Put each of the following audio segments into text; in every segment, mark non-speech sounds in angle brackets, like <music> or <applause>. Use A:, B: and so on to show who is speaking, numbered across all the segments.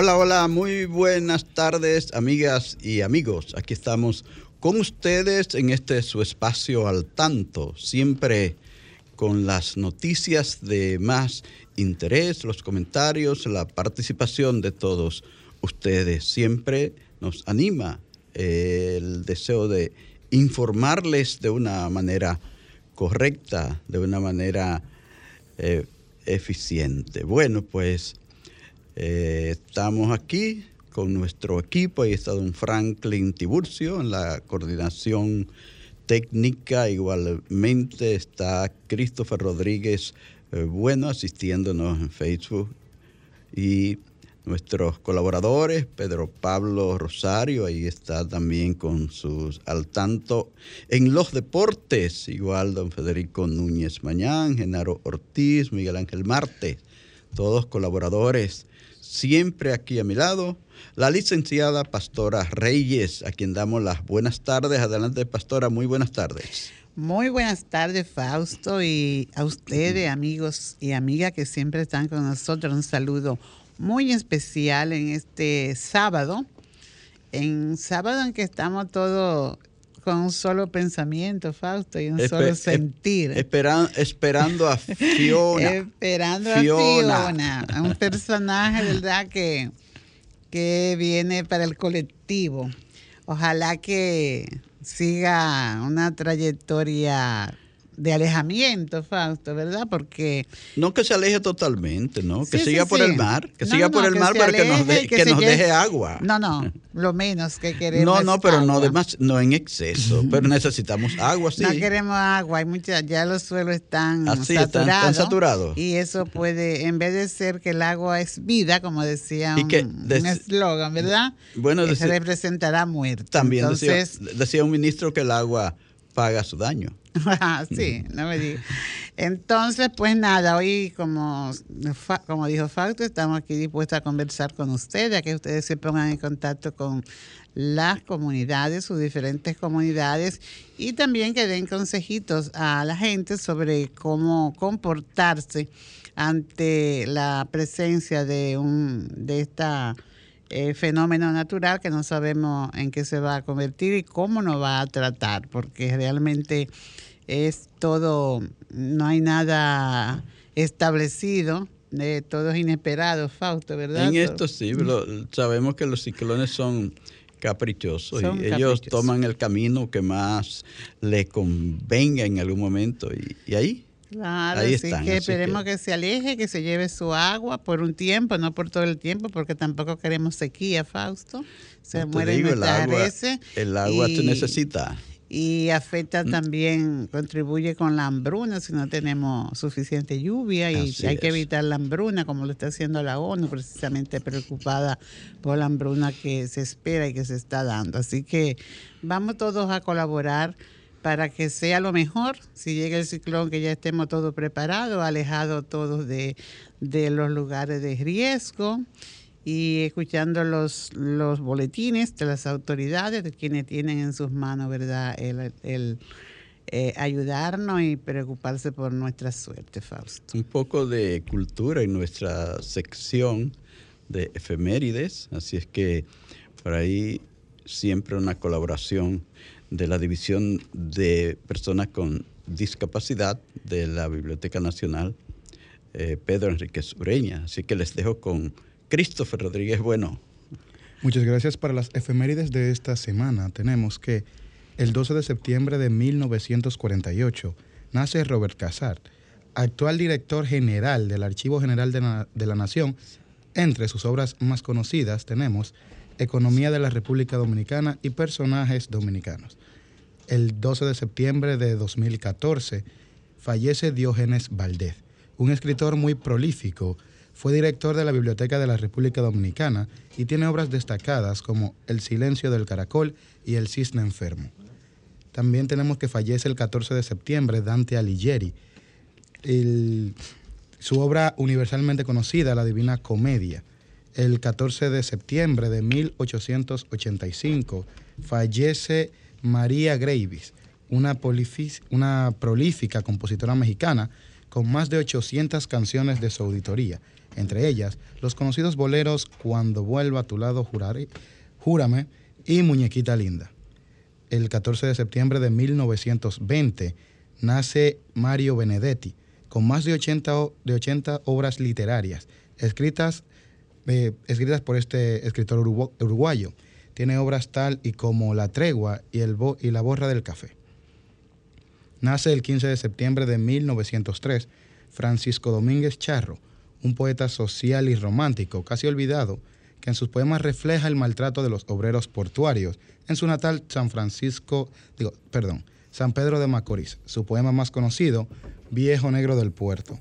A: Hola, hola, muy buenas tardes, amigas y amigos. Aquí estamos con ustedes en este su espacio al tanto, siempre con las noticias de más interés, los comentarios, la participación de todos ustedes. Siempre nos anima eh, el deseo de informarles de una manera correcta, de una manera eh, eficiente. Bueno, pues eh, estamos aquí con nuestro equipo, ahí está don Franklin Tiburcio en la coordinación técnica, igualmente está Christopher Rodríguez eh, Bueno asistiéndonos en Facebook. Y nuestros colaboradores, Pedro Pablo Rosario, ahí está también con sus al tanto. En los deportes, igual don Federico Núñez Mañán, Genaro Ortiz, Miguel Ángel Marte, todos colaboradores siempre aquí a mi lado, la licenciada Pastora Reyes, a quien damos las buenas tardes. Adelante, Pastora, muy buenas tardes.
B: Muy buenas tardes, Fausto, y a ustedes, amigos y amigas que siempre están con nosotros. Un saludo muy especial en este sábado, en sábado en que estamos todos con un solo pensamiento, Fausto, y un solo sentir.
A: esperando a <laughs> Fiona.
B: esperando a Fiona, un personaje, ¿verdad?, que, que viene para el colectivo. Ojalá que siga una trayectoria de alejamiento, Fausto, ¿verdad? Porque...
A: No que se aleje totalmente, ¿no? Que siga por el mar, que siga por el mar, pero que nos, que nos deje agua.
B: No, no, lo menos que <laughs> queremos.
A: No, no, pero no, demás, no en exceso, <laughs> pero necesitamos agua, sí.
B: No queremos agua, hay muchas, ya los suelos están, saturados, están, saturados. Y eso puede, en vez de ser que el agua es vida, como decía un eslogan, ¿verdad? Bueno, se representará muerte.
A: También Entonces, decía un ministro que el agua paga su daño. <laughs>
B: sí, no me digas. Entonces, pues nada, hoy como, como dijo Fausto, estamos aquí dispuestos a conversar con ustedes, a que ustedes se pongan en contacto con las comunidades, sus diferentes comunidades, y también que den consejitos a la gente sobre cómo comportarse ante la presencia de un de esta eh, fenómeno natural que no sabemos en qué se va a convertir y cómo nos va a tratar, porque realmente es todo, no hay nada establecido, de todo es inesperado, Fausto, ¿verdad?
A: En esto sí, sabemos que los ciclones son caprichosos y ellos toman el camino que más les convenga en algún momento y, ahí
B: Claro, Ahí sí, que esperemos que... se aleje, que se lleve su agua por un tiempo, no por todo el tiempo, porque tampoco queremos sequía, Fausto. Se muere
A: el agua, el agua se necesita
B: y afecta mm. también, contribuye con la hambruna si no tenemos suficiente lluvia y hay que evitar la hambruna como lo está haciendo la ONU, precisamente preocupada por la hambruna que se espera y que se está dando. Así que vamos todos a colaborar para que sea lo mejor, si llega el ciclón, que ya estemos todos preparados, alejados todos de, de los lugares de riesgo y escuchando los, los boletines de las autoridades, de quienes tienen en sus manos, ¿verdad?, el, eh, ayudarnos y preocuparse por nuestra suerte, Fausto.
A: Un poco de cultura en nuestra sección de efemérides, así es que por ahí siempre una colaboración de la División de Personas con Discapacidad de la Biblioteca Nacional, eh, Pedro Enrique Ureña. Así que les dejo con Christopher Rodríguez Bueno.
C: Muchas gracias para las efemérides de esta semana. Tenemos que El 12 de septiembre de 1948 nace Robert Casar, actual director general del Archivo General de la Nación. Entre sus obras más conocidas tenemos Economía de la República Dominicana y Personajes Dominicanos. El 12 de septiembre de 2014 fallece Diógenes Valdez, un escritor muy prolífico. Fue director de la Biblioteca de la República Dominicana y tiene obras destacadas como El silencio del caracol y El cisne enfermo. También tenemos que fallece el 14 de septiembre Dante Alighieri. Su obra universalmente conocida, La Divina Comedia. El 14 de septiembre de 1885 fallece María Gravis, una, prolífica compositora mexicana con más de 800 canciones de su auditoría, entre ellas los conocidos boleros Cuando vuelva a tu lado, juraré, Júrame y Muñequita Linda. El 14 de septiembre de 1920 nace Mario Benedetti, con más de 80, o- de 80 obras literarias, escritas, eh, escritas por este escritor urugu- uruguayo. Tiene obras tal y como La Tregua y, el y La Borra del Café. Nace el 15 de septiembre de 1903 Francisco Domínguez Charro, un poeta social y romántico, casi olvidado, que en sus poemas refleja el maltrato de los obreros portuarios en su natal San Francisco, digo, perdón, San Pedro de Macorís, su poema más conocido, Viejo Negro del Puerto.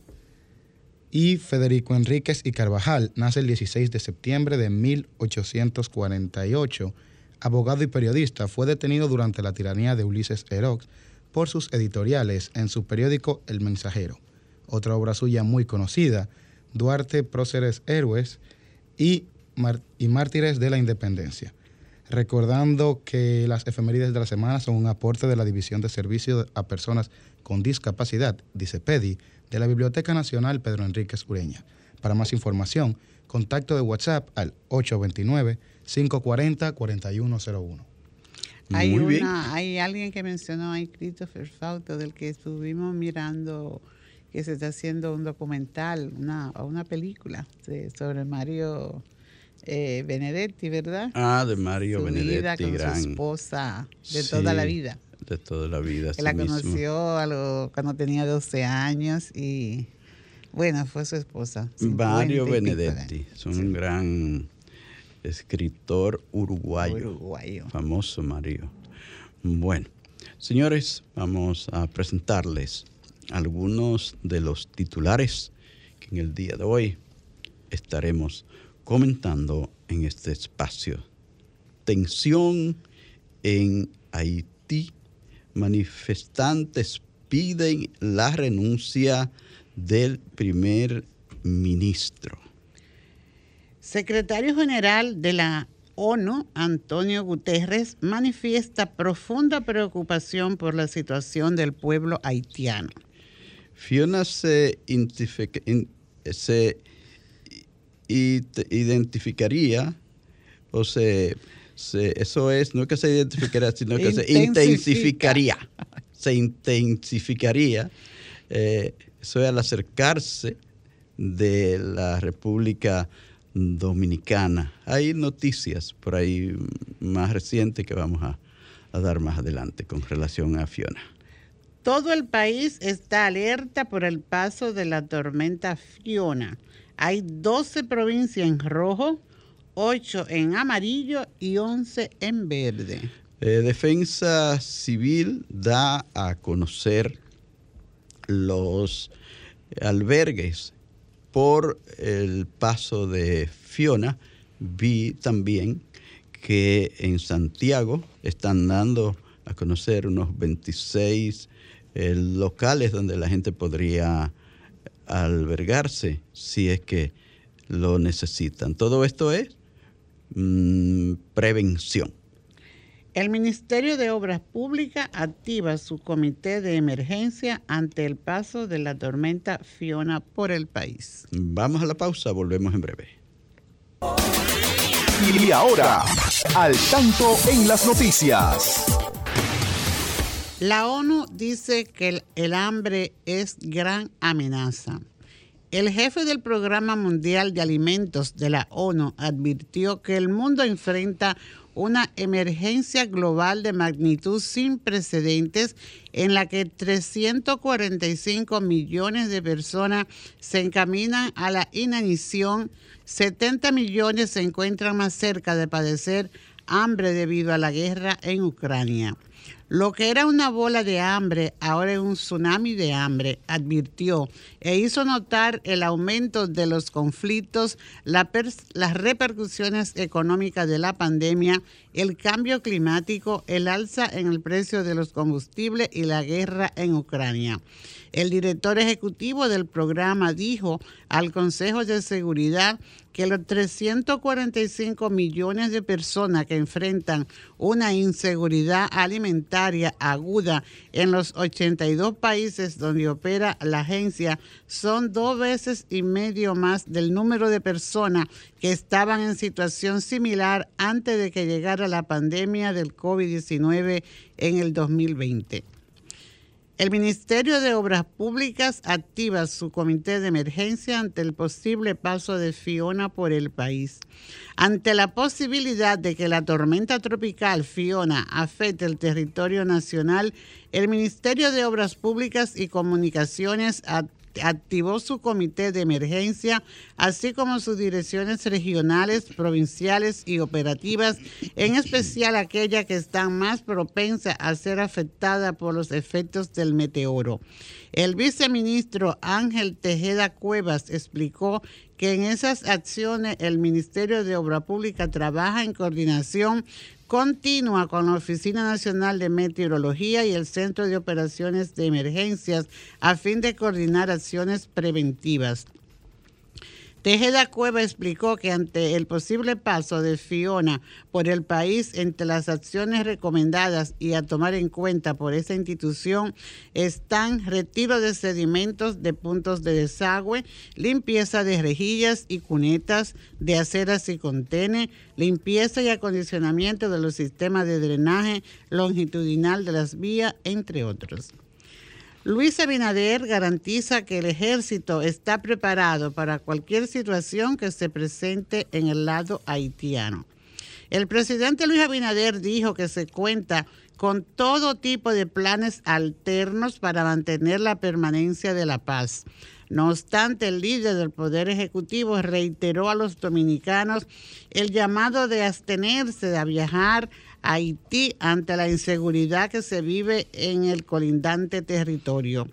C: Y Federico Enríquez y Carvajal nace el 16 de septiembre de 1848. Abogado y periodista, fue detenido durante la tiranía de Ulises Erox por sus editoriales en su periódico El Mensajero. Otra obra suya muy conocida, Duarte, Próceres Héroes y, y Mártires de la Independencia. Recordando que las efemérides de la semana son un aporte de la División de Servicios a Personas con Discapacidad, dice PEDI, de la Biblioteca Nacional Pedro Enríquez Ureña. Para más información, contacto de WhatsApp al 829-540-4101.
B: Hay,
A: Muy bien.
B: una, hay alguien que mencionó ahí, Christopher Fauto, del que estuvimos mirando que se está haciendo un documental, una, una película de- sobre Mario eh, Benedetti, ¿verdad?
A: Ah, de Mario
B: su vida con
A: gran.
B: su esposa de
A: Sí,
B: toda la vida.
A: De toda la vida.
B: Él la
A: mismo.
B: conoció a lo- cuando tenía 12 años y bueno, fue su esposa.
A: Mario
B: 50 y pico de
A: Benedetti, es un gran escritor uruguayo,
B: Uruguayo.
A: famoso Mario. Bueno, señores, vamos a presentarles algunos de los titulares que en el día de hoy estaremos comentando en este espacio. Tensión en Haití. Manifestantes piden la renuncia del primer ministro.
B: Secretario General de la ONU, Antonio Guterres, manifiesta profunda preocupación por la situación del pueblo haitiano.
A: Fiona se, identificaría, o se, se- eso es, no que se identificaría, sino que se
B: Intensifica.
A: intensificaría. Se intensificaría. eh, eso es al acercarse de la República Dominicana. Hay noticias por ahí más recientes que vamos a, a dar más adelante con relación a Fiona.
B: Todo el país está alerta por el paso de la tormenta Fiona. Hay 12 provincias en rojo, 8 en amarillo y 11 en verde.
A: Eh, Defensa Civil da a conocer los albergues por el paso de Fiona. Vi también que en Santiago están dando a conocer unos 26 eh, locales donde la gente podría albergarse si es que lo necesitan. Todo esto es mm, prevención.
B: El Ministerio de Obras Públicas activa su comité de emergencia ante el paso de la tormenta Fiona por el país.
A: Vamos a la pausa, volvemos en breve.
D: Y ahora, al tanto en las noticias.
B: La ONU dice que el, el hambre es gran amenaza. El jefe del Programa Mundial de Alimentos de la ONU advirtió que el mundo enfrenta una emergencia global de magnitud sin precedentes en la que 345 millones de personas se encaminan a la inanición, 70 millones se encuentran más cerca de padecer hambre debido a la guerra en Ucrania. Lo que era una bola de hambre ahora es un tsunami de hambre, advirtió, e hizo notar el aumento de los conflictos, las repercusiones económicas de la pandemia, el cambio climático, el alza en el precio de los combustibles y la guerra en Ucrania. El director ejecutivo del programa dijo al Consejo de Seguridad que los 345 millones de personas que enfrentan una inseguridad alimentaria aguda en los 82 países donde opera la agencia son dos veces y medio más del número de personas que estaban en situación similar antes de que llegara la pandemia del COVID-19 en el 2020. El Ministerio de Obras Públicas activa su comité de emergencia ante el posible paso de Fiona por el país. Ante la posibilidad de que la tormenta tropical Fiona afecte el territorio nacional, el Ministerio de Obras Públicas y Comunicaciones activó su comité de emergencia, así como sus direcciones regionales, provinciales y operativas, en especial aquellas que están más propensas a ser afectadas por los efectos del meteoro. El viceministro Ángel Tejeda Cuevas explicó que en esas acciones el Ministerio de Obra Pública trabaja en coordinación continua con la Oficina Nacional de Meteorología y el Centro de Operaciones de Emergencias a fin de coordinar acciones preventivas. Tejeda Cueva explicó que ante el posible paso de Fiona por el país, entre las acciones recomendadas y a tomar en cuenta por esta institución están retiro de sedimentos de puntos de desagüe, limpieza de rejillas y cunetas de aceras y contenes, limpieza y acondicionamiento de los sistemas de drenaje longitudinal de las vías, entre otros. Luis Abinader garantiza que el ejército está preparado para cualquier situación que se presente en el lado haitiano. El presidente Luis Abinader dijo que se cuenta con todo tipo de planes alternos para mantener la permanencia de la paz. No obstante, el líder del Poder Ejecutivo reiteró a los dominicanos el llamado de abstenerse de viajar Haití ante la inseguridad que se vive en el colindante territorio.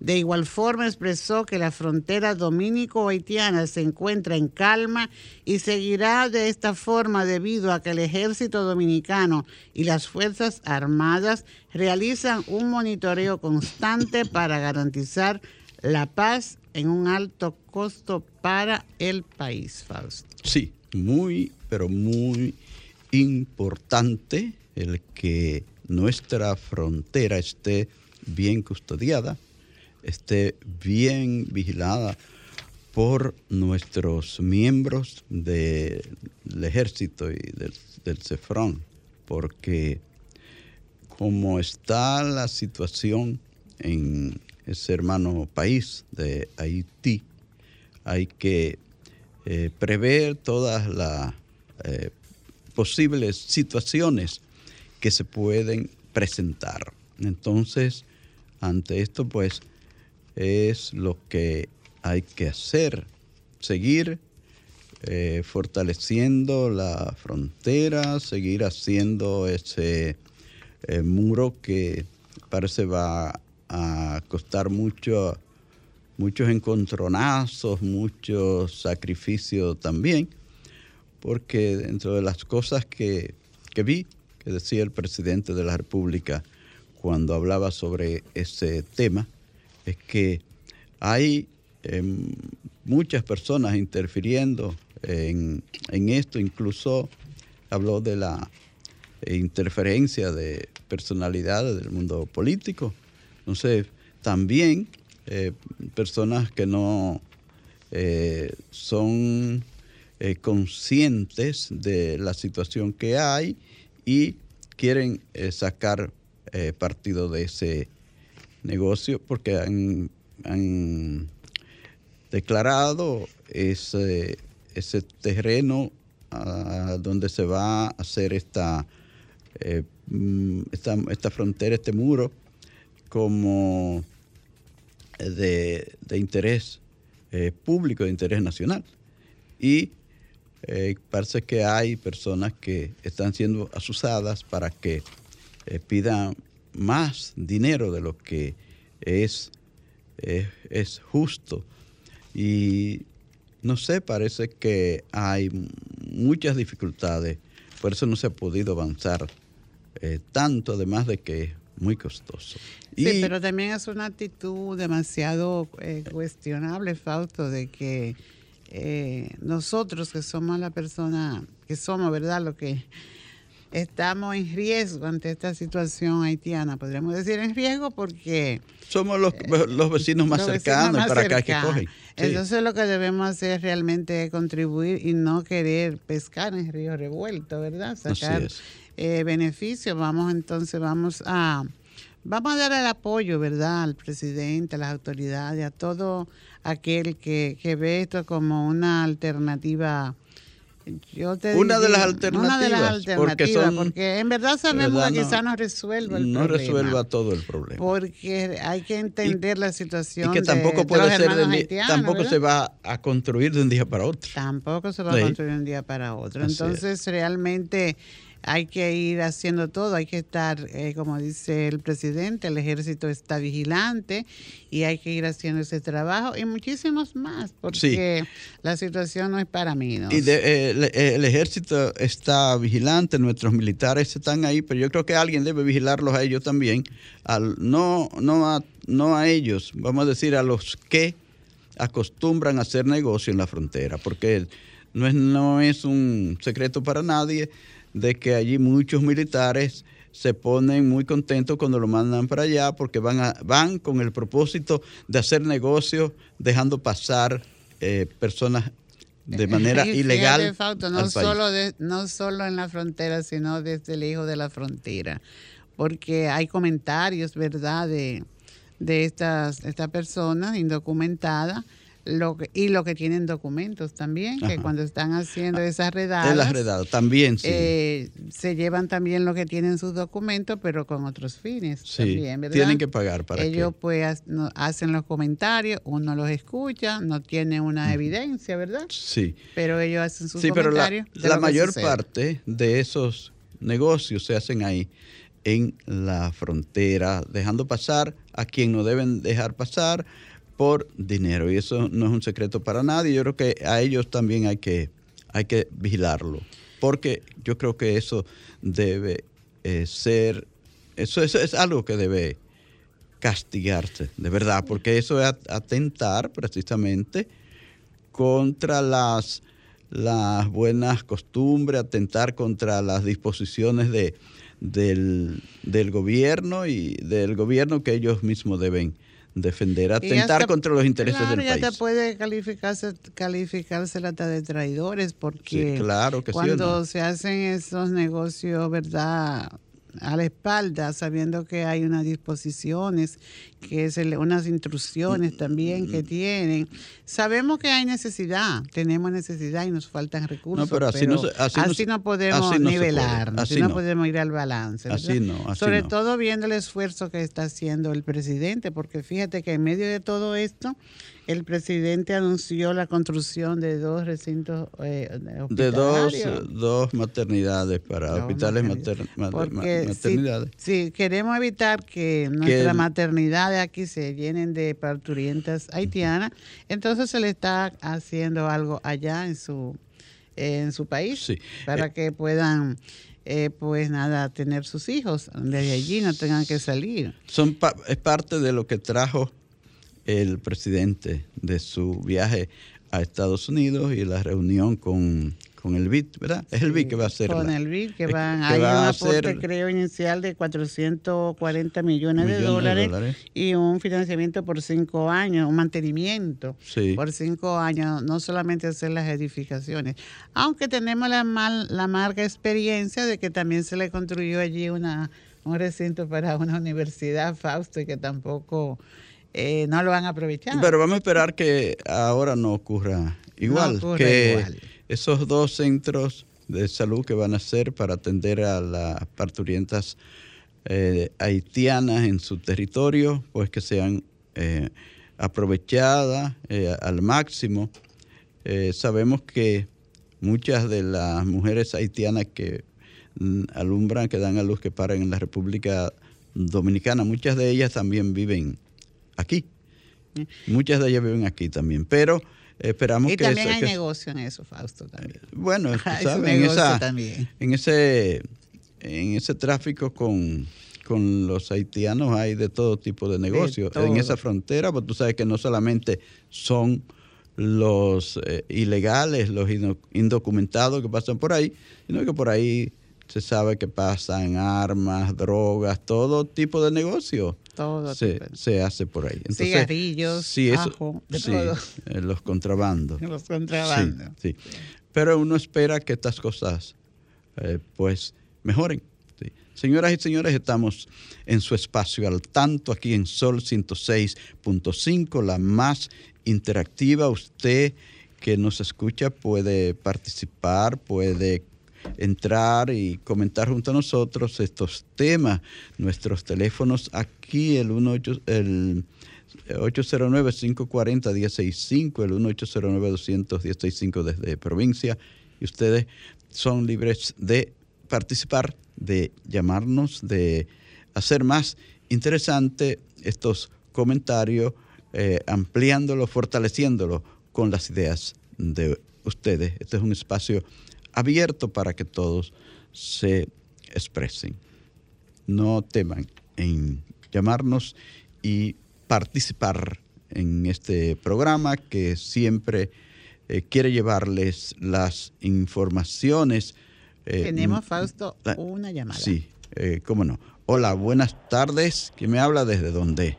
B: De igual forma expresó que la frontera dominico-haitiana se encuentra en calma y seguirá de esta forma debido a que el ejército dominicano y las Fuerzas Armadas realizan un monitoreo constante para garantizar la paz en un alto costo para el país, Fausto.
A: Sí, muy, pero muy importante el que nuestra frontera esté bien custodiada, esté bien vigilada por nuestros miembros del ejército y del, CEFRON, porque como está la situación en ese hermano país de Haití, hay que eh, prever todas las eh, posibles situaciones que se pueden presentar. Entonces, ante esto, pues, es lo que hay que hacer, seguir eh, fortaleciendo la frontera, seguir haciendo ese eh, muro que parece va a costar mucho, muchos encontronazos, muchos sacrificios también, porque dentro de las cosas que, vi, que decía el presidente de la República cuando hablaba sobre ese tema, es que hay em, muchas personas interfiriendo en, esto, incluso habló de la interferencia de personalidades del mundo político. Entonces, también eh, personas que no eh, son eh, conscientes de la situación que hay y quieren eh, sacar eh, partido de ese negocio porque han, declarado ese, ese terreno donde se va a hacer esta, mm, esta, esta frontera, este muro, como de, de interés público, de interés nacional. Y eh, parece que hay personas que están siendo asusadas para que eh, pidan más dinero de lo que es, es justo. Y no sé, parece que hay muchas dificultades, por eso no se ha podido avanzar tanto, además de que es muy costoso.
B: Sí, pero también es una actitud demasiado eh, cuestionable, Fausto, de que eh, nosotros que somos la persona, que somos, ¿verdad? Lo que estamos en riesgo ante esta situación haitiana, podríamos decir en riesgo porque...
A: Somos los, eh, los vecinos más cercanos para acá que cogen.
B: Entonces lo que debemos hacer realmente es contribuir y no querer pescar en río revuelto, ¿verdad? Sacar beneficios. Vamos entonces, vamos a Vamos a dar el apoyo, ¿verdad?, al presidente, a las autoridades, a todo aquel que, ve esto como una alternativa.
A: Yo te una, de las alternativas, una de las alternativas.
B: Porque, en verdad sabemos que quizás no resuelva el
A: no resuelva todo el problema.
B: Porque hay que entender la situación.
A: Y que tampoco puede ser tampoco se va a construir de un día para otro.
B: Tampoco se va a construir de un día para otro. Entonces, realmente hay que ir haciendo todo, hay que estar, eh, como dice el presidente, el ejército está vigilante y hay que ir haciendo ese trabajo y muchísimos más, porque la situación no es para mí.
A: Y eh, el, ejército está vigilante, nuestros militares están ahí, pero yo creo que alguien debe vigilarlos a ellos también, al, no, no, a, no a ellos, vamos a decir a los que acostumbran a hacer negocio en la frontera, porque no es, no es un secreto para nadie de que allí muchos militares se ponen muy contentos cuando lo mandan para allá porque van, a, van con el propósito de hacer negocios dejando pasar eh, personas de <laughs> manera ilegal.
B: no, solo no solo en la frontera, sino desde el hijo de la frontera. Porque hay comentarios, ¿verdad?, de, de estas, esta personas indocumentadas lo y lo que tienen documentos también, que cuando están haciendo esas redadas.
A: Las redadas, también, sí.
B: Eh, se llevan también lo que tienen sus documentos, pero con otros fines también, ¿verdad?
A: Tienen que pagar para
B: Ellos pues hacen los comentarios, uno los escucha, no tiene una evidencia, ¿verdad?
A: Sí.
B: Pero ellos hacen sus
A: sí,
B: comentarios.
A: Pero la, la mayor parte de esos negocios se hacen ahí en la frontera, dejando pasar a quien no deben dejar pasar, por dinero. Y eso no es un secreto para nadie. Yo creo que a ellos también hay que, hay que vigilarlo. Porque yo creo que eso debe eh, ser, eso, es algo que debe castigarse, de verdad, porque eso es atentar precisamente contra las, las buenas costumbres, atentar contra las disposiciones de, del, del gobierno y del gobierno que ellos mismos deben defender, atentar contra los intereses del país.
B: ya te puede calificarse, calificarse hasta de traidores porque cuando se hacen esos negocios, ¿verdad? A la espalda, sabiendo que hay unas disposiciones, que es unas instrucciones también que tienen. Sabemos que hay necesidad, tenemos necesidad y nos faltan recursos, pero así, no, así, no, podemos nivelar, así, no, podemos ir al balance.
A: Así
B: Sobre todo viendo el esfuerzo que está haciendo el presidente, porque fíjate que en medio de todo esto, el presidente anunció la construcción de dos recintos eh,
A: De dos, dos maternidades para hospitales maternidades.
B: Si, queremos evitar que nuestras maternidades aquí se llenen de parturientas haitianas, entonces se le está haciendo algo allá en su, en su país para eh, que puedan... Eh, pues nada, tener sus hijos, desde allí no tengan que salir.
A: Son es parte de lo que trajo el presidente de su viaje a Estados Unidos y la reunión con, el BID, ¿verdad? Es el BID que va a hacer.
B: Con el BID que van, hay un aporte creo inicial de 440 millones, de, dólares y un financiamiento por cinco años, un mantenimiento por cinco años, no solamente hacer las edificaciones. Aunque tenemos la, mal, la marca experiencia de que también se le construyó allí una, un recinto para una universidad, Fausto, y que tampoco eh, no lo han aprovechado.
A: Pero vamos a esperar que ahora no ocurra igual,
B: No
A: que
B: igual.
A: esos dos centros de salud que van a hacer para atender a las parturientas eh, haitianas en su territorio, pues que sean eh, aprovechadas eh, al máximo. Eh, sabemos que muchas de las mujeres haitianas que mm, alumbran, que dan a luz, que paran en la República Dominicana, muchas de ellas también viven aquí. Muchas de ellas viven aquí también, pero esperamos
B: y
A: que...
B: también
A: esa-
B: hay
A: que-
B: negocio en eso, Fausto, también.
A: bueno, <laughs>
B: Hay su
A: sabes, en, esa-
B: también.
A: en ese en ese tráfico con, con los haitianos hay de todo tipo de negocios. En esa frontera, pues tú sabes que no solamente son los eh, ilegales, los indocumentados que pasan por ahí, sino que por ahí se sabe que pasan armas, drogas, todo tipo de negocio
B: Todo
A: se, se hace por ahí. Entonces,
B: Cigarrillos,
A: sí, eso-
B: ajo, de
A: sí,
B: todo.
A: eh, los contrabandos. <laughs>
B: Los contrabandos.
A: Sí, sí. Pero uno espera que estas cosas eh, pues mejoren. sí. Señoras y señores, estamos en su espacio al tanto aquí en Sol 106.5, la más interactiva. Usted que nos escucha puede participar, puede entrar y comentar junto a nosotros estos temas. Nuestros teléfonos aquí, el 18, el 809-540-165, el 1809-200-165 desde provincia. Y ustedes son libres de participar, de llamarnos, de hacer más interesante estos comentarios, eh, ampliándolo, fortaleciéndolo con las ideas de ustedes. Este es un espacio abierto para que todos se expresen. No teman en llamarnos y participar en este programa que siempre eh, quiere llevarles las informaciones. eh,
B: Tenemos, Fausto, una llamada.
A: Sí, eh, cómo no. Hola, buenas tardes. ¿Quién me habla desde dónde?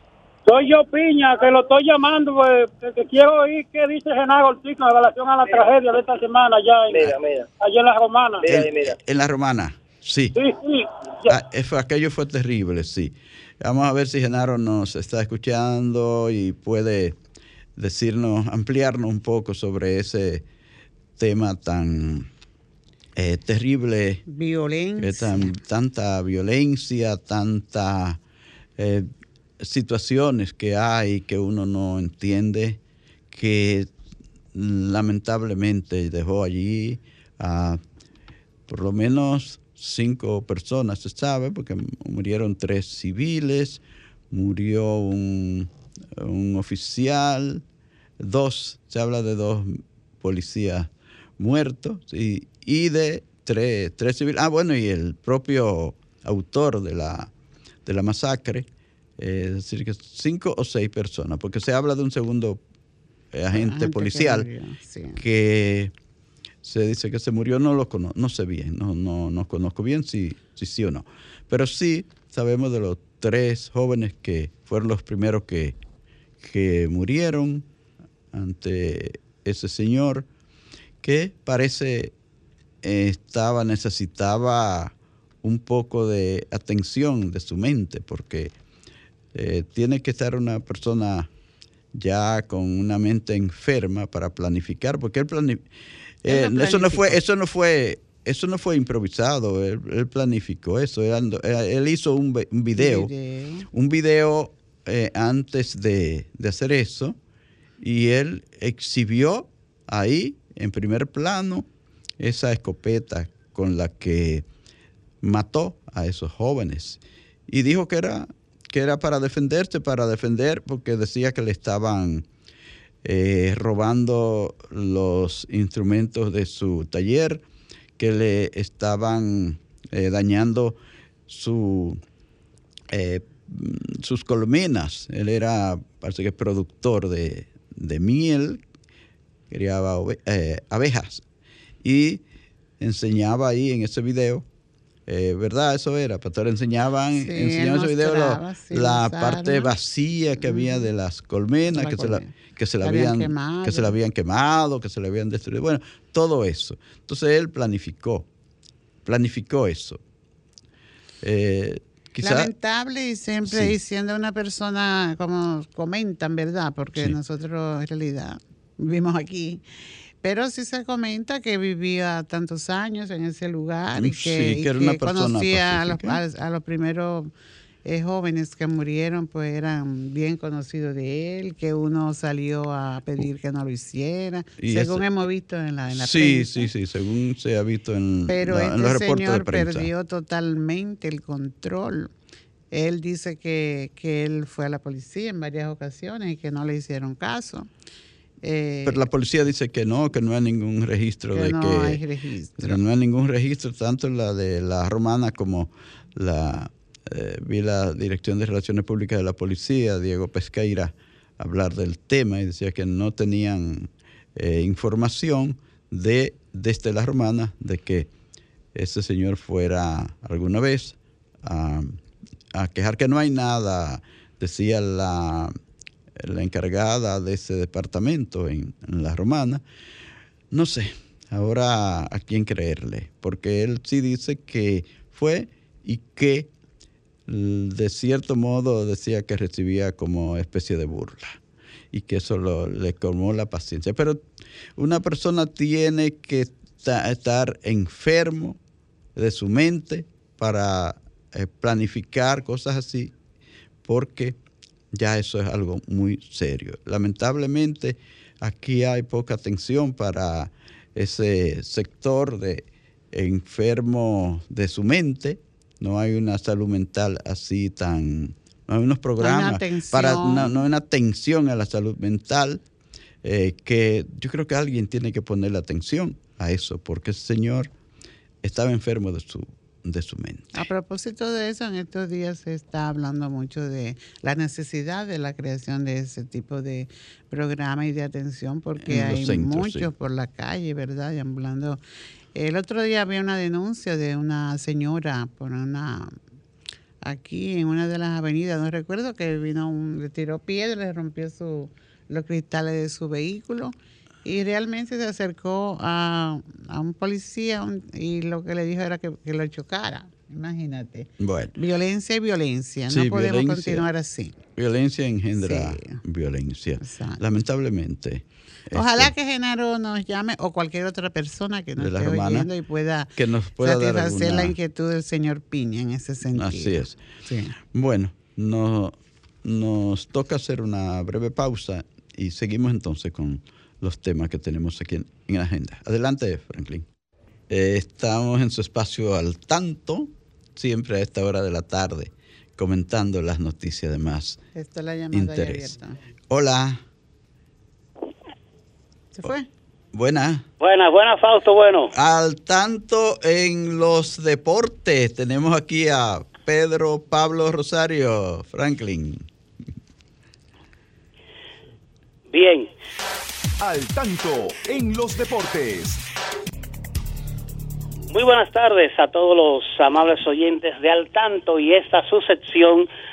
E: Soy yo, Piña, que lo estoy llamando, pues, que, que quiero oír qué dice Genaro Ortiz con relación a la tragedia de esta semana allá en,
F: Mira, mira.
E: allá en la Romana.
F: Mira,
A: En-
F: mira.
A: En la romana, sí.
E: Sí.
A: Ah, eh, fue- aquello fue terrible, sí. Vamos a ver si Genaro nos está escuchando y puede decirnos, ampliarnos un poco sobre ese tema tan eh, terrible, eh,
B: Violencia.
A: tan- tanta violencia, tanta eh, situaciones que hay que uno no entiende, que lamentablemente dejó allí a por lo menos cinco personas, se sabe, porque murieron tres civiles, murió un, un oficial, dos, se habla de dos policías muertos y, y de tres, tres civiles. Ah, bueno, y el propio autor de la, de la masacre, eh, es decir, que cinco o seis personas, porque se habla de un segundo eh, agente
B: que
A: policial
B: sí.
A: que se dice que se murió, no lo conozco, no sé bien, no, no, no conozco bien si, si sí o no. Pero sí sabemos de los tres jóvenes que fueron los primeros que, que murieron ante ese señor que parece eh, estaba, necesitaba un poco de atención de su mente, porque eh, tiene que estar una persona ya con una mente enferma para planificar, porque él plani- eh,
B: Él
A: eso no fue, eso no fue, eso no fue improvisado, él, él planificó eso, él, eh, él hizo un, un video,
B: Video.
A: un video eh, antes de, de hacer eso, y él exhibió ahí en primer plano esa escopeta con la que mató a esos jóvenes y dijo que era que era para defenderse, para defender, porque decía que le estaban eh, robando los instrumentos de su taller, que le estaban eh, dañando su, eh, sus colmenas. Él era, parece que productor de, de miel, criaba abejas y enseñaba ahí en ese video. Eh, ¿Verdad? Eso era. Pastor, enseñaban,
B: Sí,
A: enseñaban en ese video lo-
B: sí,
A: la parte vacía que había de las colmenas,
B: La
A: que, se la, que se la
B: habían quemado.
A: que se la habían quemado, que se la habían destruido. Bueno, todo eso. Entonces él planificó, planificó eso. Eh,
B: Lamentable y siempre diciendo una persona, como comentan, ¿verdad? Porque nosotros en realidad vivimos aquí. Pero sí se comenta que vivía tantos años en ese lugar y que, conocía a los, a los primeros eh, jóvenes que murieron pues eran bien conocidos de él, que uno salió a pedir que no lo hiciera, según hemos visto en la, en la
A: Sí, sí, sí, según se ha visto en,
B: Pero este señor perdió totalmente el control. Él dice que, que él fue a la policía en varias ocasiones y que no le hicieron caso.
A: Eh, Pero la policía dice que no, que no hay ningún registro de
B: no
A: que
B: hay registro.
A: no hay ningún registro tanto la de la romana como la eh, vi la Dirección de Relaciones Públicas de la Policía, Diego Pesqueira, hablar del tema y decía que no tenían eh, información de desde la romana de que ese señor fuera alguna vez a, quejar que no hay nada, decía la, la encargada de ese departamento en, la romana. No sé, ahora a quién creerle, porque él sí dice que fue y que de cierto modo decía que recibía como especie de burla y que eso le colmó la paciencia. Pero una persona tiene que estar enfermo de su mente para eh, planificar cosas así, porque ya eso es algo muy serio. Lamentablemente aquí hay poca atención para ese sector de enfermo de su mente no hay una salud mental así tan, no hay unos programas para una, no hay una atención a la salud mental eh, que yo creo que alguien tiene que ponerle atención a eso porque ese señor estaba enfermo de su de su mente.
B: A propósito de eso, en estos días se está hablando mucho de la necesidad de la creación de ese tipo de programa y de atención, porque hay muchos por la calle, ¿verdad? Y hablando el otro día había una denuncia de una señora por una aquí en una de las avenidas, no recuerdo que vino un, le tiró piedra, le rompió su, los cristales de su vehículo y realmente se acercó a, un policía y lo que le dijo era que, lo chocara. Imagínate.
A: Bueno.
B: Violencia y violencia. no podemos continuar así.
A: Violencia engendra violencia. Lamentablemente.
B: Ojalá este, que Genaro nos llame o cualquier otra persona que nos esté oyendo y pueda, que nos pueda satisfacer la inquietud del señor Piña en ese sentido.
A: Así es. Bueno, no, nos toca hacer una breve pausa y seguimos entonces con los temas que tenemos aquí en, la agenda. Adelante, Franklin. Eh, estamos en su espacio al tanto, siempre a esta hora de la tarde, comentando las noticias de más
B: la interés.
A: Hola.
B: ¿Se fue?
A: Buena.
F: Buena, buena, Fausto, bueno.
A: Al tanto en los deportes, tenemos aquí a Pedro Pablo Rosario, Franklin.
F: Bien.
D: Al tanto en los deportes.
F: Muy buenas tardes a todos los amables oyentes de Al tanto y esta su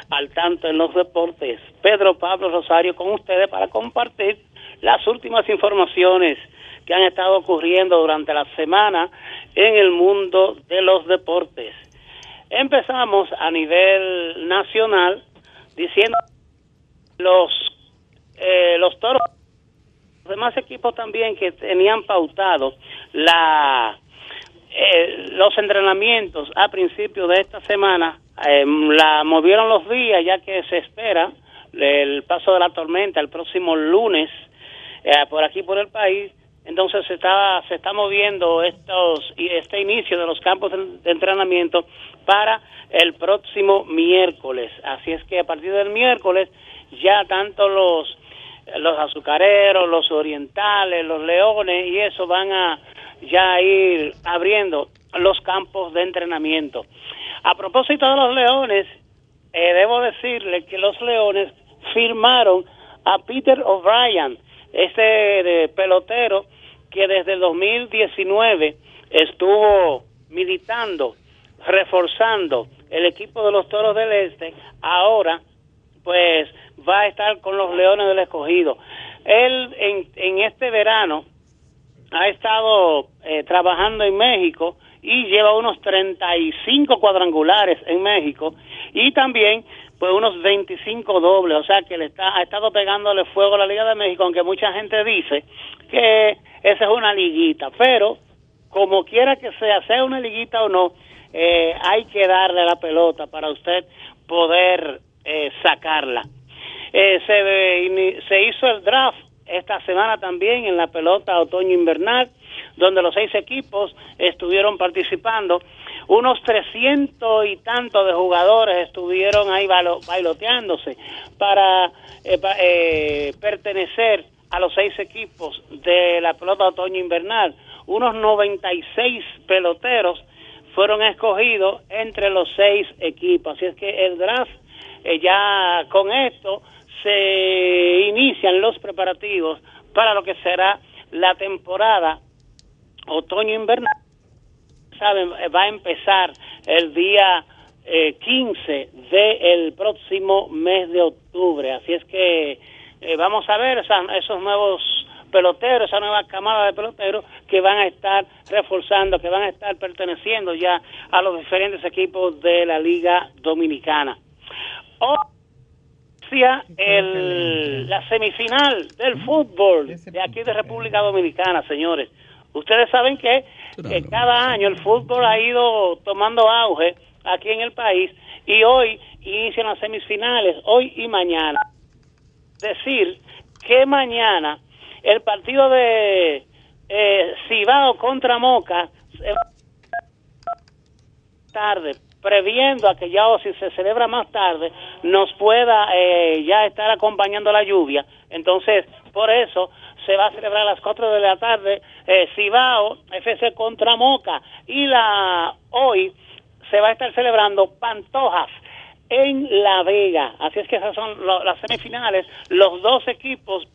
F: Al tanto en los deportes. Pedro Pablo Rosario con ustedes para compartir las últimas informaciones que han estado ocurriendo durante la semana en el mundo de los deportes. Empezamos a nivel nacional diciendo los eh, los toros los demás equipos también que tenían pautado la eh, los entrenamientos a principios de esta semana eh, la movieron los días ya que se espera el paso de la tormenta el próximo lunes eh, por aquí por el país. Entonces se está, se está moviendo estos, este inicio de los campos de entrenamiento para el próximo miércoles. Así es que a partir del miércoles ya tanto los, los azucareros, los orientales, los leones y eso van a ya ir abriendo los campos de entrenamiento. A propósito de los leones, eh, debo decirle que los leones firmaron a Peter O'Brien, este pelotero que desde el 2019 estuvo militando, reforzando el equipo de los Toros del Este, ahora pues va a estar con los Leones del Escogido. Él en, este verano ha estado eh, trabajando en México y lleva unos 35 cuadrangulares en México y también pues unos 25 dobles, o sea que le está, ha estado pegándole fuego a la Liga de México, aunque mucha gente dice que esa es una liguita, pero como quiera que sea, sea una liguita o no, eh, hay que darle la pelota para usted poder eh, sacarla. Eh, se, se hizo el draft esta semana también en la pelota otoño-invernal, donde los seis equipos estuvieron participando. Unos trescientos y tantos de jugadores estuvieron ahí bailoteándose para eh, eh, pertenecer a los seis equipos de la pelota otoño-invernal. Unos 96 peloteros fueron escogidos entre los seis equipos. Así es que el draft eh, ya con esto se inician los preparativos para lo que será la temporada otoño-invernal. Saben, va a empezar el día eh, 15 del próximo mes de octubre. Así es que eh, vamos a ver esos nuevos peloteros, esa nueva camada de peloteros que van a estar reforzando, que van a estar perteneciendo ya a los diferentes equipos de la Liga Dominicana el, la semifinal del fútbol de aquí de República Dominicana, señores. Ustedes saben que, cada año el fútbol ha ido tomando auge aquí en el país y hoy inician las semifinales, hoy y mañana. Decir que mañana el partido de eh, Cibao contra Moca tarde previendo a que ya o si se celebra más tarde nos pueda eh, ya estar acompañando la lluvia. Entonces, por eso se va a celebrar a las 4 de la tarde eh, Cibao FC contra Moca y la hoy se va a estar celebrando Pantojas en La Vega. Así es que esas son las semifinales. Los dos equipos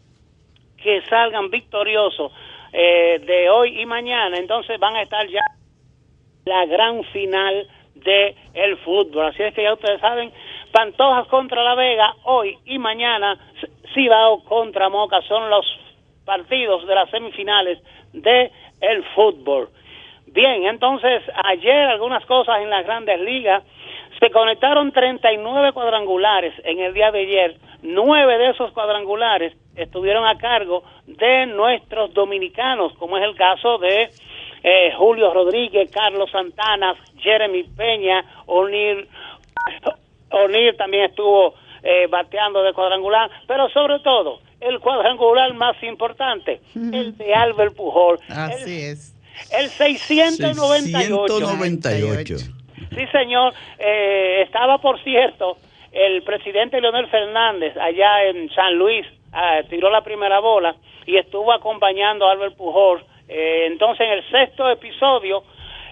F: que salgan victoriosos eh, de hoy y mañana, entonces van a estar ya la gran final de el fútbol. Así es que ya ustedes saben, Pantojas contra La Vega hoy y mañana, Cibao contra Moca son los partidos de las semifinales de el fútbol. Bien, entonces ayer algunas cosas en las grandes ligas. Se conectaron 39 cuadrangulares en el día de ayer. Nueve de esos cuadrangulares estuvieron a cargo de nuestros dominicanos, como es el caso de eh, Julio Rodríguez, Carlos Santana, Jeremy Peña, O'Neill, O'Neill también estuvo eh, bateando de cuadrangular, pero sobre todo el cuadrangular más importante, el de Albert Pujol.
B: Así es.
F: El 698.
A: 698.
F: Sí, señor. Eh, estaba, por cierto, el presidente Leonel Fernández allá en San Luis, ah, tiró la primera bola y estuvo acompañando a Albert Pujol eh, entonces, en el sexto episodio,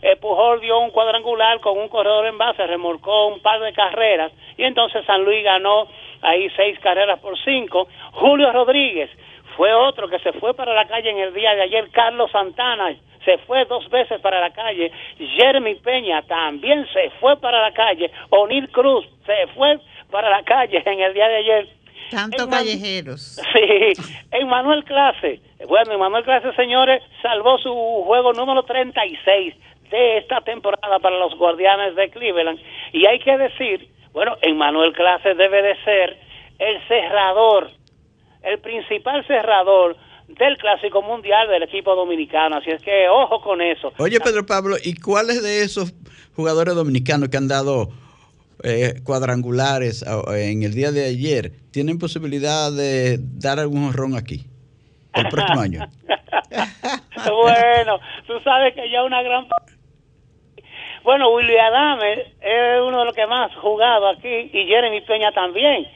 F: eh, Pujol dio un cuadrangular con un corredor en base, remolcó un par de carreras y entonces San Luis ganó ahí seis carreras por cinco. Julio Rodríguez fue otro que se fue para la calle en el día de ayer. Carlos Santana se fue dos veces para la calle. Jeremy Peña también se fue para la calle. O'Neill Cruz se fue para la calle en el día de ayer.
B: Tantos callejeros. <laughs>
F: Sí, en Manuel Clase. Bueno, Manuel Clase, señores, salvó su juego número 36 de esta temporada para los Guardianes de Cleveland. Y hay que decir, bueno, en Manuel Clase debe de ser el cerrador, el principal cerrador del Clásico Mundial del equipo dominicano. Así es que ojo con eso.
A: Oye, Pedro Pablo, ¿y cuáles de esos jugadores dominicanos que han dado eh, cuadrangulares en el día de ayer tienen posibilidad de dar algún honrón aquí el próximo año. <laughs>
F: bueno, tú sabes que ya una gran bueno, William Adame es uno de los que más ha jugado aquí y Jeremy Peña también.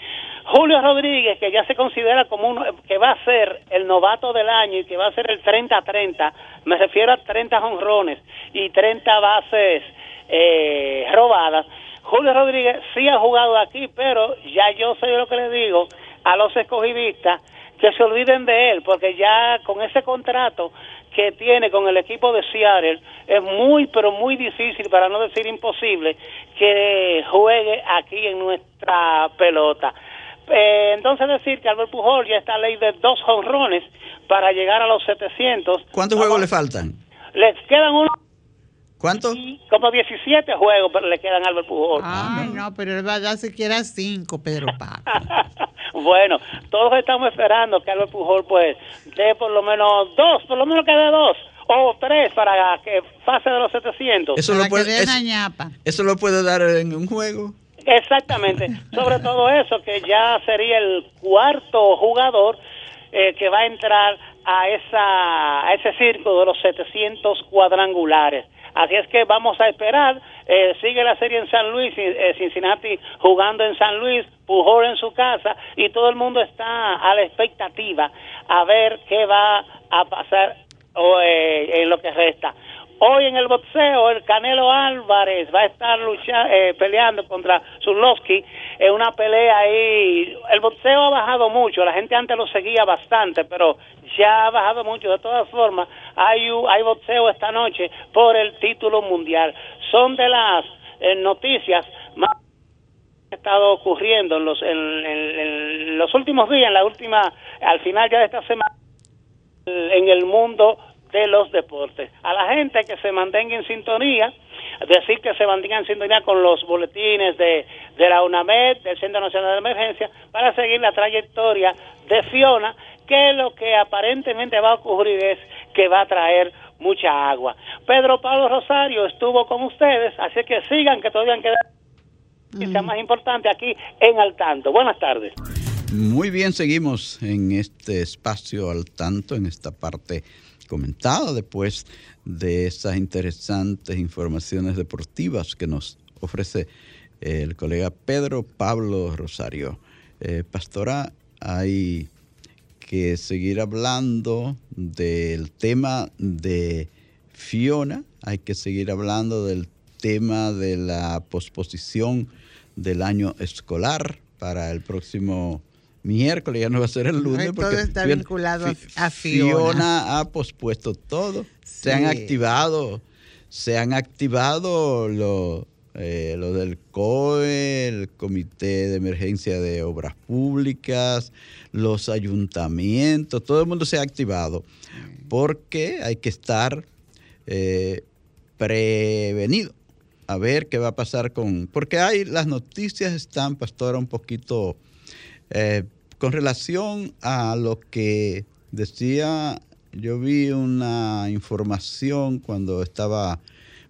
F: Julio Rodríguez, que ya se considera como uno que va a ser el novato del año y que va a ser el 30-30, me refiero a 30 honrones y 30 bases eh, robadas. Julio Rodríguez sí ha jugado aquí, pero ya yo sé lo que le digo a los escogidistas que se olviden de él, porque ya con ese contrato que tiene con el equipo de Seattle es muy, pero muy difícil, para no decir imposible, que juegue aquí en nuestra pelota. Eh, entonces decir que Albert Pujol ya está a ley de dos jonrones para llegar a los 700.
A: ¿Cuántos juegos le faltan?
F: Les quedan unos
A: ¿Cuánto?
F: Como 17 juegos pero le quedan a Albert Pujol.
B: Ay, no, pero él va a dar siquiera cinco, Pedro Pablo. <laughs>
F: bueno, todos estamos esperando que Albert Pujol pues dé por lo menos dos, por lo menos que dé dos o tres para que pase de los 700.
A: Eso
B: Para
A: lo, puede, eso,
B: ñapa.
A: eso lo puede dar en un juego.
F: Exactamente. Sobre todo eso, que ya sería el cuarto jugador eh, que va a entrar a, esa, a ese circo de los 700 cuadrangulares. Así es que vamos a esperar. Eh, sigue la serie en San Luis, eh, Cincinnati jugando en San Luis, Pujol en su casa y todo el mundo está a la expectativa a ver qué va a pasar o, eh, en lo que resta. Hoy en el boxeo, el Canelo Álvarez va a estar lucha, eh, peleando contra Zulowski en una pelea ahí. El boxeo ha bajado mucho, la gente antes lo seguía bastante, pero ya ha bajado mucho. De todas formas, hay, hay boxeo esta noche por el título mundial. Son de las eh, noticias más estado ocurriendo en los, en, en- en los últimos días, en la última, al final ya de esta semana en el mundo de los deportes. A la gente que se mantenga en sintonía, decir que se mantenga en sintonía con los boletines de, de la UNAMED, del Centro Nacional de Emergencia, para seguir la trayectoria de Fiona, que lo que aparentemente va a ocurrir es que va a traer mucha agua. Pedro Pablo Rosario estuvo con ustedes, así que sigan que todavía queda que sea más importante aquí en Al Tanto. Buenas tardes.
A: Muy bien, seguimos en este espacio al tanto, en esta parte comentada después de esas interesantes informaciones deportivas que nos ofrece el colega Pedro Pablo Rosario. Eh, pastora, hay que seguir hablando del tema de Fiona, hay que seguir hablando del tema de la posposición del año escolar para el próximo miércoles, ya no va a ser el lunes.
B: Todo
A: porque
B: está
A: Fiona-
B: vinculado a-
A: Fi-
B: a Fiona.
A: ha pospuesto todo. Se han activado, se han activado lo, eh, lo del COE, el Comité de Emergencia de Obras Públicas, los ayuntamientos, todo el mundo se ha activado porque hay que estar eh, prevenido a ver qué va a pasar con... Porque hay, las noticias están, pastora, un poquito eh, con relación a lo que decía, yo vi una información cuando estaba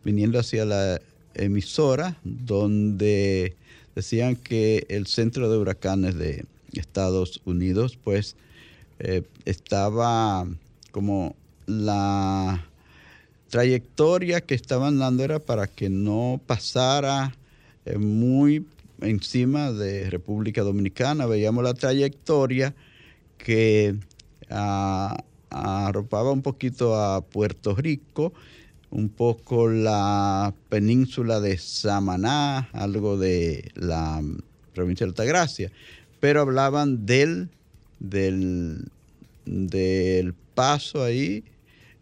A: viniendo hacia la emisora, donde decían que el centro de huracanes de Estados Unidos, pues, eh, estaba como la trayectoria que estaban dando era para que no pasara eh, muy encima de República Dominicana. Veíamos la trayectoria que ah, arropaba un poquito a Puerto Rico, un poco la península de Samaná, algo de la mm, provincia de Altagracia, pero hablaban del, del, del paso ahí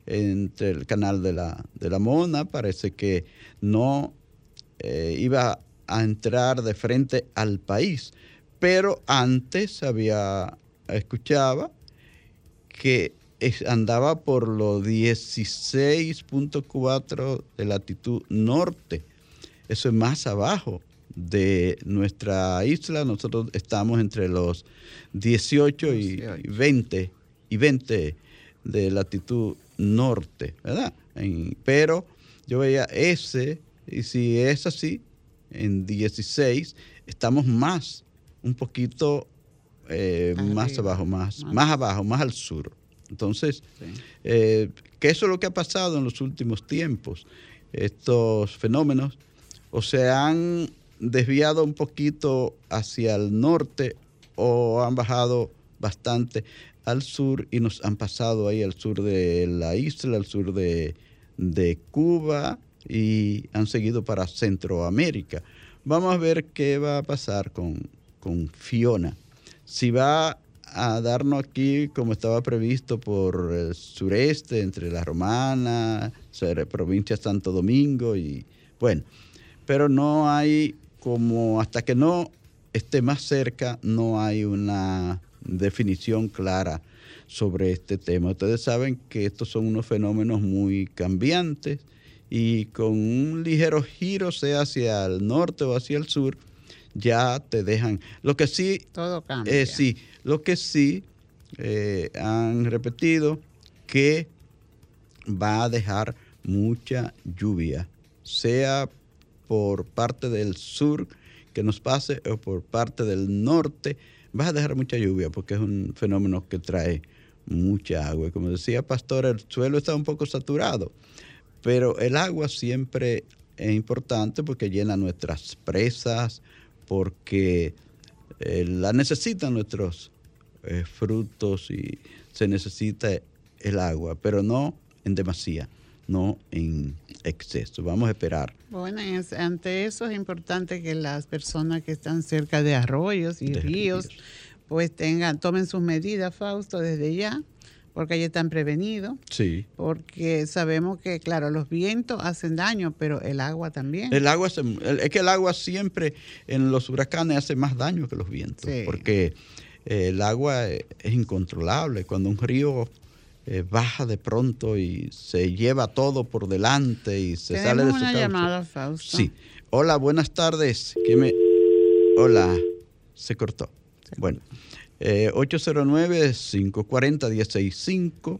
A: entre el canal de la, de la Mona, parece que no eh, iba a entrar de frente al país, pero antes había, escuchaba que andaba por los 16.4 de latitud norte. Eso es más abajo de nuestra isla. Nosotros estamos entre los 18 y
B: 18.
A: 20 y 20 de latitud norte, ¿verdad? En- pero yo veía ese, y si es así, en 16, estamos más, un poquito eh, más abajo, más,
B: más.
A: abajo, más al sur. Entonces, eh, que eso es lo que ha pasado en los últimos tiempos. Estos fenómenos o se han desviado un poquito hacia el norte o han bajado bastante al sur y nos han pasado ahí al sur de la isla, al sur de, de Cuba y han seguido para Centroamérica. Vamos a ver qué va a pasar con, con Fiona. Si va a darnos aquí, como estaba previsto, por el sureste, entre la Romana, provincia Santo Domingo y bueno, pero no hay como hasta que no esté más cerca, no hay una definición clara sobre este tema. Ustedes saben que estos son unos fenómenos muy cambiantes y con un ligero giro, sea hacia el norte o hacia el sur, ya te dejan. Lo que sí,
B: Todo cambia.
A: eh, sí, lo que sí eh, han repetido que va a dejar mucha lluvia, sea por parte del sur que nos pase o por parte del norte, va a dejar mucha lluvia porque es un fenómeno que trae mucha agua. Y como decía Pastor, el suelo está un poco saturado, pero el agua siempre es importante porque llena nuestras presas, porque eh, la necesitan nuestros eh, frutos y se necesita el agua, pero no en demasía, no en exceso. Vamos a esperar.
B: Bueno, es- ante eso es importante que las personas que están cerca de arroyos y
A: De
B: ríos,
A: ríos.
B: pues tengan, tomen sus medidas, Fausto, desde ya, porque ahí están prevenidos,
A: Sí.
B: porque sabemos que, claro, los vientos hacen daño, pero el agua también.
A: El agua se- el- es que el agua siempre en los huracanes hace más daño que los vientos,
B: Sí.
A: porque eh, el agua eh, es incontrolable. Cuando un río eh, baja de pronto y se lleva todo por delante y se sale de su
B: una llamada, Fausto.
A: Sí. Hola, buenas tardes. ¿Quién me... Hola, se cortó. Bueno, eh, 809-540-165,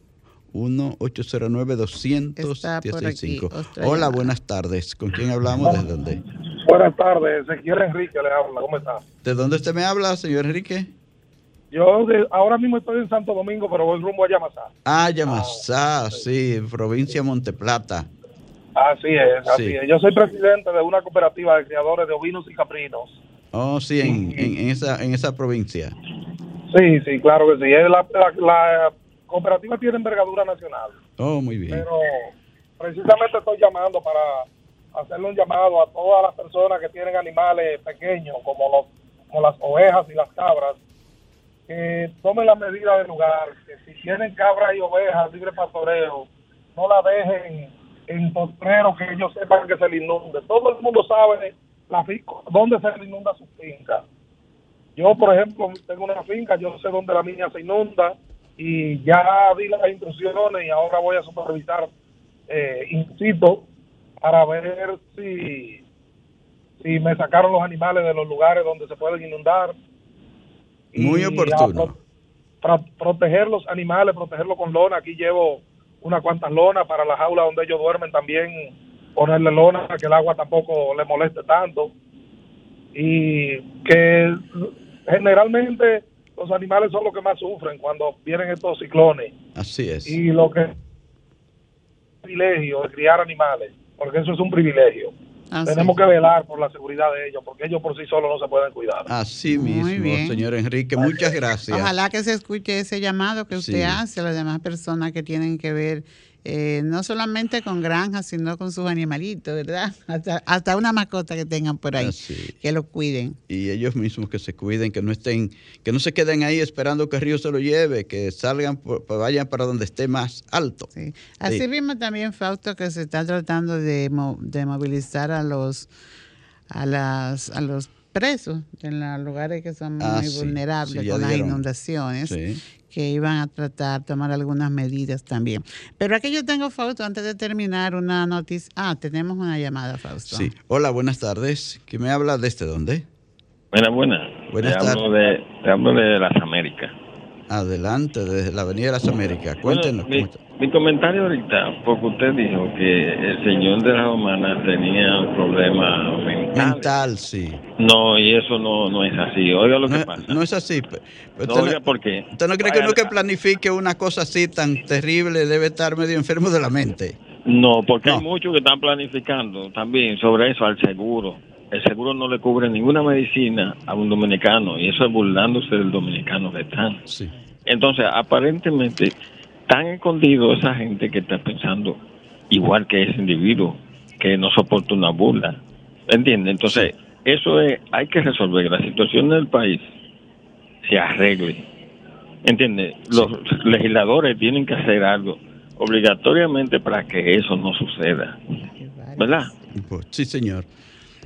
A: 1-809-200-165.
B: Está por aquí, otra
A: Hola, buenas tardes. ¿Con quién hablamos? ¿Desde dónde?
G: Buenas tardes, Ezequiel Enrique le habla, ¿cómo está?
A: ¿De dónde usted me habla, señor Enrique?
G: Yo de- ahora mismo estoy en Santo Domingo, pero voy rumbo a Yamasá.
A: Ah, Yamasá, sí, provincia Monteplata.
G: Así es, así
A: Sí.
G: es. Yo soy presidente de una cooperativa de criadores de ovinos y caprinos.
A: Oh, sí, en, en- en esa, en esa provincia.
G: Sí, sí, claro que sí. La, la- la cooperativa tiene envergadura nacional,
A: Oh, muy bien.
G: pero precisamente estoy llamando para hacerle un llamado a todas las personas que tienen animales pequeños, como, los, como las ovejas y las cabras, que tomen las medidas del lugar, que si tienen cabras y ovejas libre pastoreo, no la dejen en potreros que ellos sepan que se le inunde. Todo el mundo sabe la dónde se le inunda su finca. Yo, por ejemplo, tengo una finca, yo sé dónde la mía se inunda y ya di las instrucciones y ahora voy a supervisar, eh, incito, para ver si, si me sacaron los animales de los lugares donde se pueden inundar.
A: Muy oportuno.
G: pro- para proteger los animales, protegerlos con lona. Aquí llevo unas cuantas lonas para la jaula donde ellos duermen también, ponerle lona para que el agua tampoco le moleste tanto. Y que generalmente los animales son los que más sufren cuando vienen estos ciclones.
A: Así es.
G: Y lo que es privilegio de criar animales, porque eso es un privilegio.
B: Así
G: Tenemos
B: es.
G: que velar por la seguridad de ellos, porque ellos por sí solos no se pueden cuidar.
A: Así mismo, señor Enrique. Muchas gracias.
B: Ojalá que se escuche ese llamado que usted
A: Sí.
B: hace a las demás personas que tienen que ver eh, no solamente con granjas, sino con sus animalitos, ¿verdad? <laughs> Hasta, hasta una mascota que tengan por ahí,
A: Así.
B: que lo cuiden.
A: y ellos mismos que se cuiden, que no estén, que no se queden ahí esperando que el río se lo lleve, que salgan, por- vayan para donde esté más alto.
B: Sí. Así
A: Sí.
B: mismo también, Fausto, que se está tratando de, mo- de movilizar a los, a, las, a los presos en los lugares que son muy
A: Ah, sí.
B: vulnerables
A: Sí,
B: con las inundaciones.
A: Sí.
B: Que iban a tratar, tomar algunas medidas también. Pero aquí yo tengo, Fausto, antes de terminar, una noticia. Ah, tenemos una llamada, Fausto.
A: Sí. Hola, buenas tardes. ¿Quién me habla desde dónde?
H: Buenas, buenas.
A: Buenas
H: te hablo de, te hablo de las Américas.
A: Adelante, desde la Avenida de las Américas. Cuéntenos.
H: Mi, mi comentario ahorita, porque usted dijo que el señor de la romana tenía un problema mental.
A: Mental, sí.
H: No, y eso no, no es así. Oiga lo que
A: No,
H: pasa.
A: no es así. pe- pero
H: No, oiga
A: no,
H: por qué.
A: usted no cree que
H: Vaya-
A: uno que planifique una cosa así tan terrible debe estar medio enfermo de la mente.
H: No, porque hay muchos que están planificando también sobre eso al seguro. El seguro no le cubre ninguna medicina a un dominicano y eso es burlándose del dominicano que están.
A: Sí.
H: Entonces, aparentemente, tan escondido esa gente que está pensando igual que ese individuo, que no soporta una burla. ¿Entiende? Entonces, eso es, hay que resolver. La situación del país se arregle. ¿Entiende? Los legisladores tienen que hacer algo obligatoriamente para que eso no suceda. ¿Verdad?
A: Sí, señor.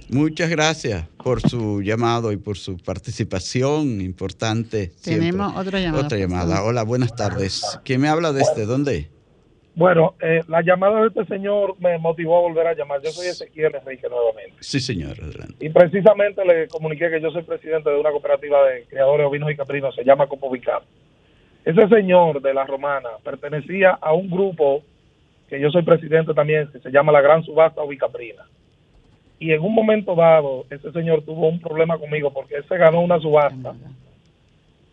A: Muchas gracias por su llamado y por su participación importante. siempre.
B: Tenemos otra llamada,
A: Otra llamada. Hola, buenas tardes. ¿Quién me habla desde dónde?
G: Bueno, eh, la llamada de este señor me motivó a volver a llamar. Yo soy Ezequiel Enrique nuevamente.
A: Sí, señor, adelante.
G: Y precisamente le comuniqué que yo soy presidente de una cooperativa de criadores de ovinos y caprinos, se llama Copovicar. Ese señor de la Romana pertenecía a un grupo que yo soy presidente también, que se llama la Gran Subasta Ovicaprina. Y en un momento dado, ese señor tuvo un problema conmigo porque él se ganó una subasta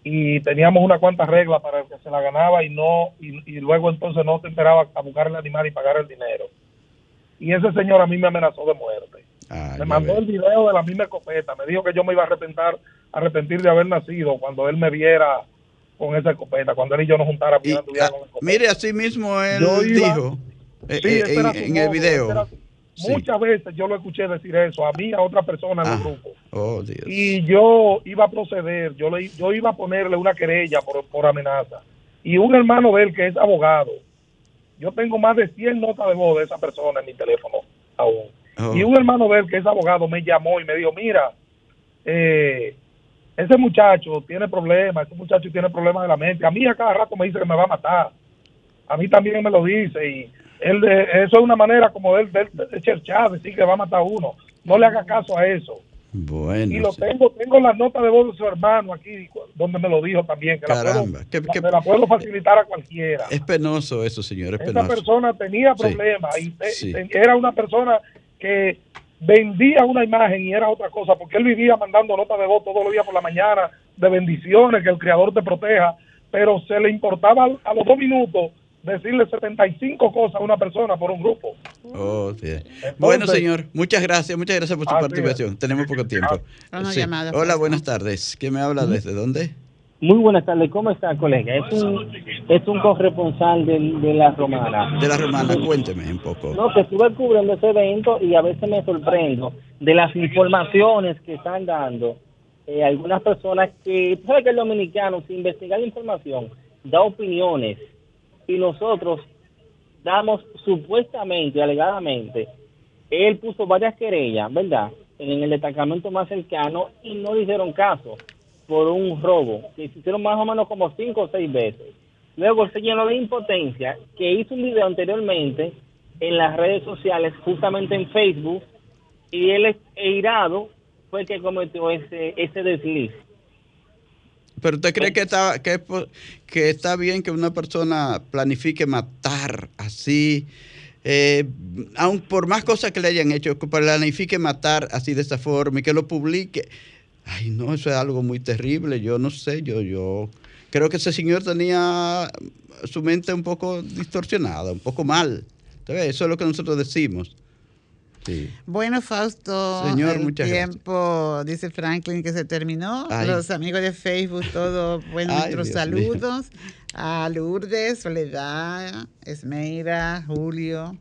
G: y teníamos una cuantas reglas para el que se la ganaba y no y, y luego entonces no se esperaba a buscar el animal y pagar el dinero. Y ese señor a mí me amenazó de muerte.
A: Ah,
G: me mandó el video de la misma escopeta. Me dijo que yo me iba a arrepentir, arrepentir de haber nacido cuando él me viera con esa escopeta, cuando él y yo nos juntara.
A: Y, ah, mire, así mismo él
G: Yo iba-
A: dijo eh,
G: Sí,
A: eh, en, en el video. Sí.
G: Muchas veces yo lo escuché decir eso, a mí a otra persona en el
A: Ah,
G: grupo.
A: oh, Dios.
G: Y yo iba a proceder, yo, le, yo iba a ponerle una querella por, por amenaza. Y un hermano de él que es abogado, yo tengo más de 100 notas de voz de esa persona en mi teléfono aún.
A: Oh.
G: Y un hermano de él que es abogado me llamó y me dijo, mira, eh, ese muchacho tiene problemas, ese muchacho tiene problemas de la mente. A mí a cada rato me dice que me va a matar. A mí también me lo dice y él de- eso es una manera como él de, de, cherchar, decir que va a matar a uno. No le haga caso a eso.
A: Bueno,
G: Y lo
A: sí.
G: tengo, tengo las notas de voz de su hermano aquí, donde me lo dijo también, que la
A: Caramba,
G: puedo,
A: que-
G: la-
A: que-
G: la puedo facilitar a cualquiera.
A: es penoso eso, señor, es
G: Esa
A: penoso.
G: persona tenía
A: Sí.
G: problemas y te-
A: Sí.
G: te- era una persona que vendía una imagen y era otra cosa, porque él vivía mandando notas de voz todos los días por la mañana de bendiciones, que el Creador te proteja, pero se le importaba a los dos minutos decirle 75 cosas a una persona por un grupo.
A: Oh, sí. bueno, señor, muchas gracias, muchas gracias por su participación. Tenemos poco tiempo.
B: Una
A: Sí.
B: llamada,
A: Hola, buenas tardes. ¿Quién me habla? ¿Desde dónde?
I: Muy buenas tardes, ¿cómo está, colega? Es un, es un corresponsal de, de la Romana.
A: De la Romana, cuénteme un poco.
I: No, que estuve cubriendo ese evento y a veces me sorprendo de las informaciones que están dando eh, algunas personas que, tú sabes que el dominicano, sin investigar la información, da opiniones y nosotros damos supuestamente, alegadamente, él puso varias querellas, ¿verdad? En el destacamento más cercano y no le hicieron caso por un robo, que se hicieron más o menos como cinco o seis veces. Luego se llenó de impotencia, que hizo un video anteriormente en las redes sociales, justamente en Facebook, y él, irado, fue el que cometió ese, ese desliz.
A: Pero usted cree que está, que, que está bien que una persona planifique matar así, eh, aun por más cosas que le hayan hecho, que planifique matar así de esa forma y que lo publique. Ay, no, eso es algo muy terrible. Yo no sé, yo, yo creo que ese señor tenía su mente un poco distorsionada, un poco mal. ¿Sabe? Eso es lo que nosotros decimos. Sí.
B: Bueno, Fausto,
A: Señor,
B: el
A: gracias.
B: tiempo, dice Franklin, que se terminó.
A: Ay.
B: Los amigos de Facebook, todos, bueno, nuestros
A: Dios mío.
B: saludos a Lourdes, Soledad, Esmeira, Julio,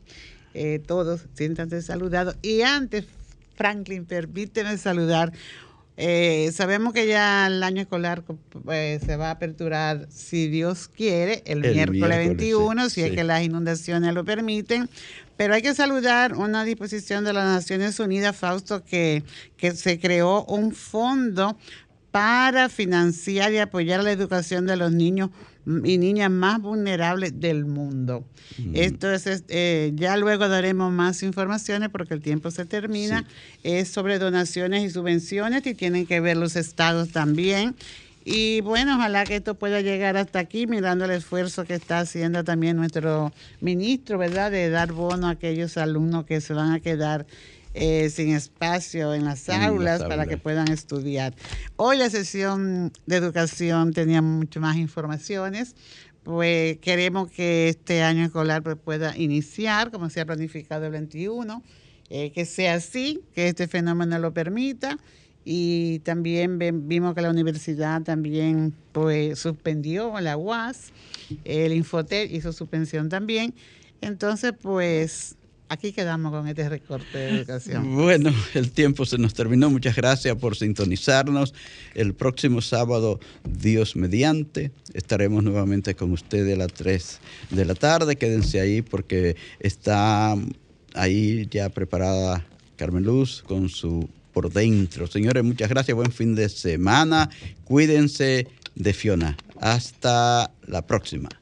B: eh, todos, siéntanse saludados. Y antes, Franklin, permíteme saludar. Eh, sabemos que ya el año escolar eh, se va a aperturar, si Dios quiere, el,
A: El
B: miércoles,
A: miércoles,
B: 21,
A: sí,
B: si es que las inundaciones lo permiten. Pero hay que saludar una disposición de las Naciones Unidas, Fausto, que, que se creó un fondo para financiar y apoyar la educación de los niños y niñas más vulnerables del mundo. Esto es, es, eh, ya luego daremos más informaciones porque el tiempo se termina. Es sobre donaciones y subvenciones y tienen que ver los estados también. Y bueno, ojalá que esto pueda llegar hasta aquí, mirando el esfuerzo que está haciendo también nuestro ministro, ¿verdad? De dar bono a aquellos alumnos que se van a quedar eh, sin espacio en las
A: En las
B: aulas para que puedan estudiar. Hoy la sesión de educación tenía mucho más informaciones. Pues queremos que este año escolar pues, pueda iniciar, como se ha planificado el 21, eh, que sea así, que este fenómeno lo permita. Y también vimos que la universidad también pues suspendió la UAS, el Infotel hizo suspensión también. Entonces, pues aquí quedamos con este recorte de educación.
A: Bueno, el tiempo se nos terminó. Muchas gracias por sintonizarnos. El próximo sábado, Dios mediante, estaremos nuevamente con ustedes a las 3 de la tarde. Quédense ahí porque está ahí ya preparada Carmen Luz con su por dentro. Señores, muchas gracias. Buen fin de semana. Cuídense de Fiona. Hasta la próxima.